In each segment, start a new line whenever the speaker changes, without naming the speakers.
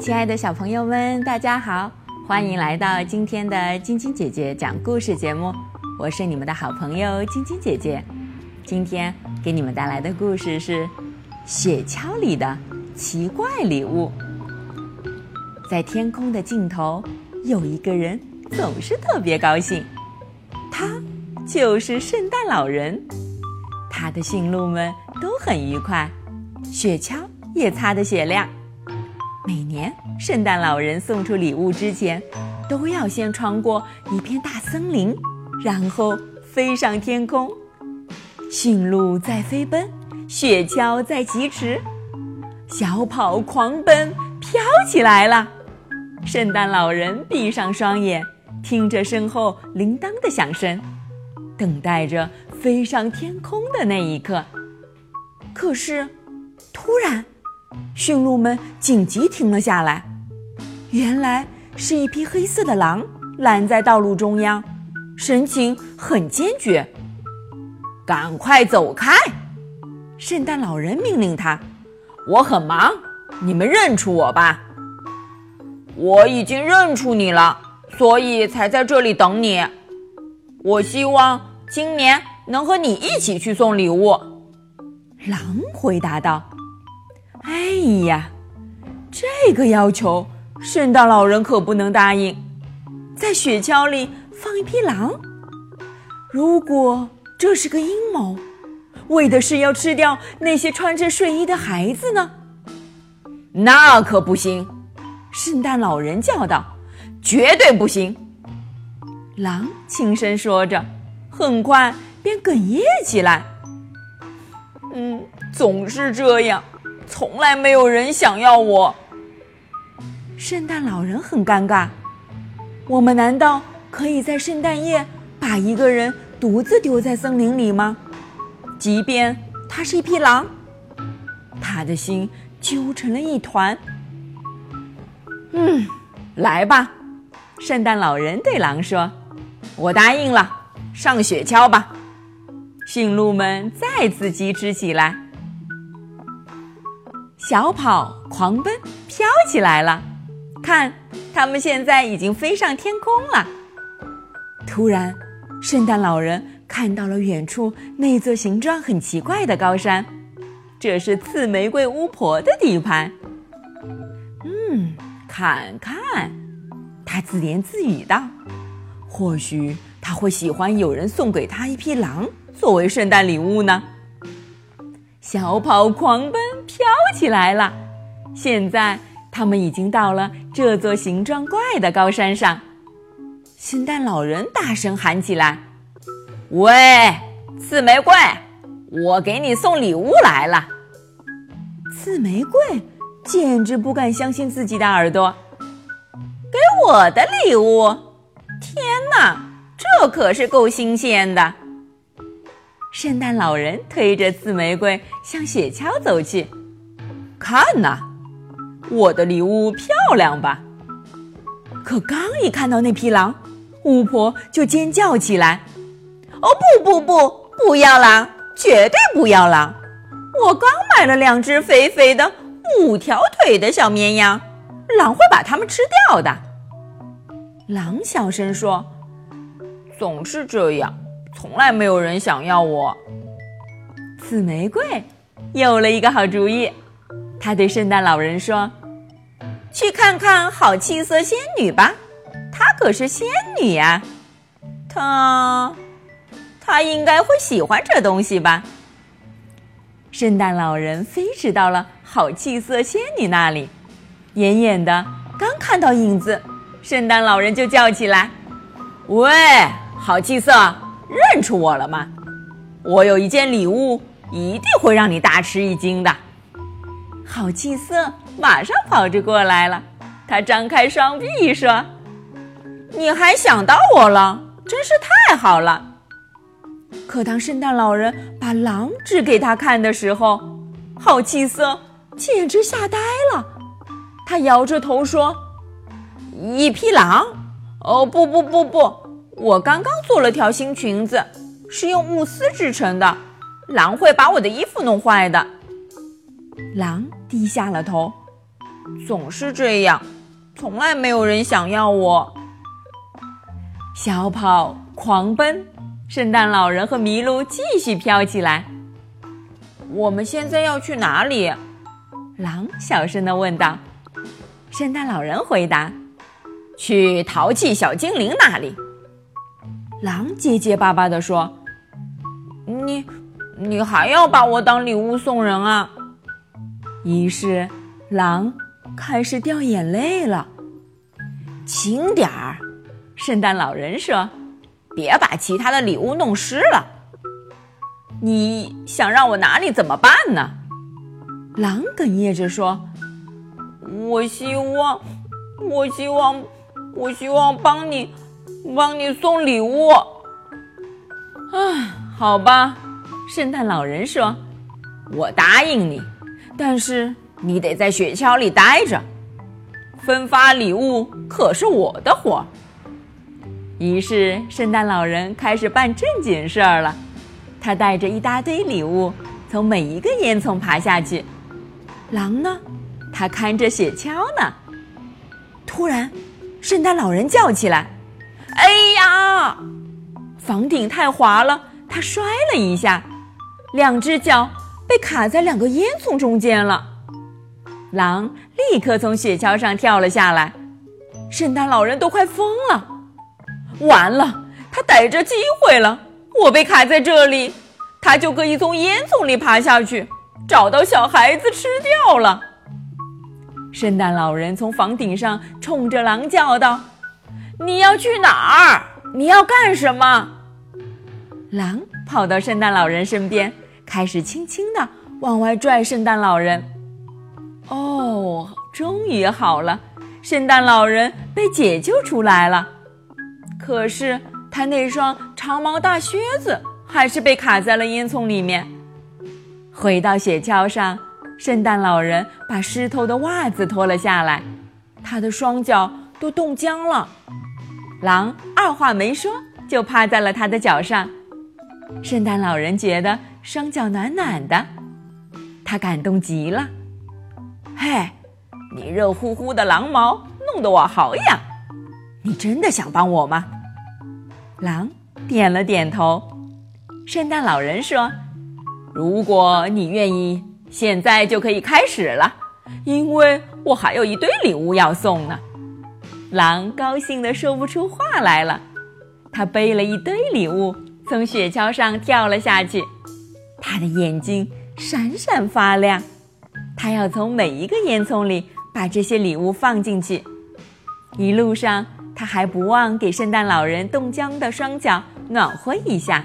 亲爱的小朋友们，大家好，欢迎来到今天的晶晶姐姐讲故事节目。我是你们的好朋友晶晶姐姐。今天给你们带来的故事是《雪橇里的奇怪礼物》。在天空的尽头，有一个人总是特别高兴，他就是圣诞老人。他的驯鹿们都很愉快，雪橇也擦得雪亮。每年圣诞老人送出礼物之前，都要先穿过一片大森林，然后飞上天空。驯鹿在飞奔，雪橇在疾驰，小跑狂奔，飘起来了。圣诞老人闭上双眼，听着身后铃铛的响声，等待着飞上天空的那一刻。可是，突然。驯鹿们紧急停了下来，原来是一匹黑色的狼拦在道路中央，神情很坚决。赶快走开！圣诞老人命令他：“我很忙，你们认出我吧。”我已经认出你了，所以才在这里等你。我希望今年能和你一起去送礼物。”狼回答道。哎呀，这个要求，圣诞老人可不能答应。在雪橇里放一匹狼，如果这是个阴谋，为的是要吃掉那些穿着睡衣的孩子呢？那可不行！圣诞老人叫道：“绝对不行！”狼轻声说着，很快便哽咽起来。嗯，总是这样。从来没有人想要我。圣诞老人很尴尬。我们难道可以在圣诞夜把一个人独自丢在森林里吗？即便他是一匹狼，他的心揪成了一团。嗯，来吧，圣诞老人对狼说：“我答应了，上雪橇吧。”驯鹿们再次疾驰起来。小跑、狂奔、飘起来了，看，他们现在已经飞上天空了。突然，圣诞老人看到了远处那座形状很奇怪的高山，这是刺玫瑰巫婆的地盘。嗯，看看，他自言自语道：“或许他会喜欢有人送给他一匹狼作为圣诞礼物呢。”小跑、狂奔。起来了！现在他们已经到了这座形状怪的高山上。圣诞老人大声喊起来：“喂，刺玫瑰，我给你送礼物来了！”刺玫瑰简直不敢相信自己的耳朵，给我的礼物！天哪，这可是够新鲜的！圣诞老人推着刺玫瑰向雪橇走去。看呐，我的礼物漂亮吧？可刚一看到那匹狼，巫婆就尖叫起来：“哦不不不，不要狼，绝对不要狼！我刚买了两只肥肥的五条腿的小绵羊，狼会把它们吃掉的。”狼小声说：“总是这样，从来没有人想要我。”紫玫瑰有了一个好主意。他对圣诞老人说：“去看看好气色仙女吧，她可是仙女呀，她，她应该会喜欢这东西吧。”圣诞老人飞驰到了好气色仙女那里，远远的刚看到影子，圣诞老人就叫起来：“喂，好气色，认出我了吗？我有一件礼物，一定会让你大吃一惊的。”好气色马上跑着过来了，他张开双臂说：“你还想到我了，真是太好了。”可当圣诞老人把狼指给他看的时候，好气色简直吓呆了。他摇着头说：“一匹狼？哦，不不不不，我刚刚做了条新裙子，是用慕斯制成的，狼会把我的衣服弄坏的。”狼低下了头，总是这样，从来没有人想要我。小跑狂奔，圣诞老人和麋鹿继续飘起来。我们现在要去哪里？狼小声的问道。圣诞老人回答：“去淘气小精灵那里。”狼结结巴巴的说：“你，你还要把我当礼物送人啊？”于是，狼开始掉眼泪了。轻点儿，圣诞老人说：“别把其他的礼物弄湿了。”你想让我哪里怎么办呢？狼哽咽着说。我希望，我希望，我希望帮你，帮你送礼物。啊，好吧，圣诞老人说：“我答应你，但是你得在雪橇里待着。分发礼物可是我的活。”于是，圣诞老人开始办正经事儿了。他带着一大堆礼物，从每一个烟囱爬下去。狼呢？他看着雪橇呢。突然，圣诞老人叫起来：“哎呀！房顶太滑了，他摔了一下，两只脚被卡在两个烟囱中间了。”狼立刻从雪橇上跳了下来。圣诞老人都快疯了。完了，他逮着机会了。我被卡在这里，他就可以从烟囱里爬下去，找到小孩子吃掉了。圣诞老人从房顶上冲着狼叫道：“你要去哪儿？你要干什么？”狼跑到圣诞老人身边，开始轻轻地往外拽圣诞老人。哦，终于好了，圣诞老人被解救出来了。可是他那双长毛大靴子还是被卡在了烟囱里面。回到雪橇上。圣诞老人把湿透的袜子脱了下来，他的双脚都冻僵了。狼二话没说就趴在了他的脚上。圣诞老人觉得双脚暖暖的，他感动极了。嘿，你热乎乎的狼毛弄得我好痒，你真的想帮我吗？狼点了点头。圣诞老人说：“如果你愿意。”现在就可以开始了，因为我还有一堆礼物要送呢。狼高兴的说不出话来了，他背了一堆礼物从雪橇上跳了下去，他的眼睛闪闪发亮。他要从每一个烟囱里把这些礼物放进去。一路上，他还不忘给圣诞老人冻僵的双脚暖和一下。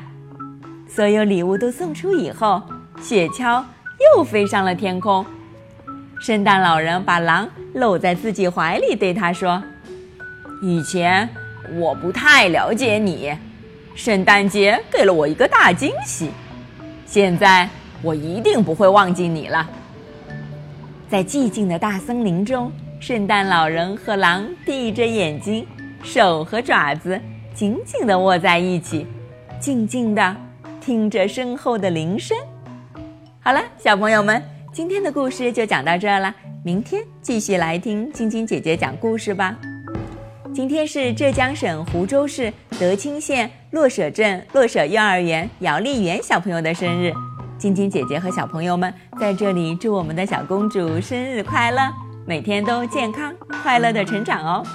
所有礼物都送出以后，雪橇。又飞上了天空，圣诞老人把狼搂在自己怀里，对他说：“以前我不太了解你，圣诞节给了我一个大惊喜，现在我一定不会忘记你了。”在寂静的大森林中，圣诞老人和狼闭着眼睛，手和爪子紧紧地握在一起，静静地听着身后的铃声。好了，小朋友们，今天的故事就讲到这儿了。明天继续来听晶晶姐姐讲故事吧。今天是浙江省湖州市德清县洛舍镇洛舍幼儿园姚丽媛小朋友的生日，晶晶姐姐和小朋友们在这里祝我们的小公主生日快乐，每天都健康快乐的成长哦。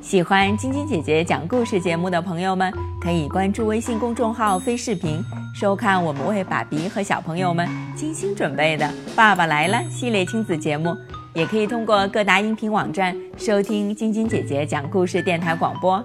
喜欢晶晶姐姐讲故事节目的朋友们，可以关注微信公众号“飞视频”。收看我们为爸比和小朋友们精心准备的《爸爸来了》系列亲子节目，也可以通过各大音频网站收听晶晶姐姐讲故事电台广播。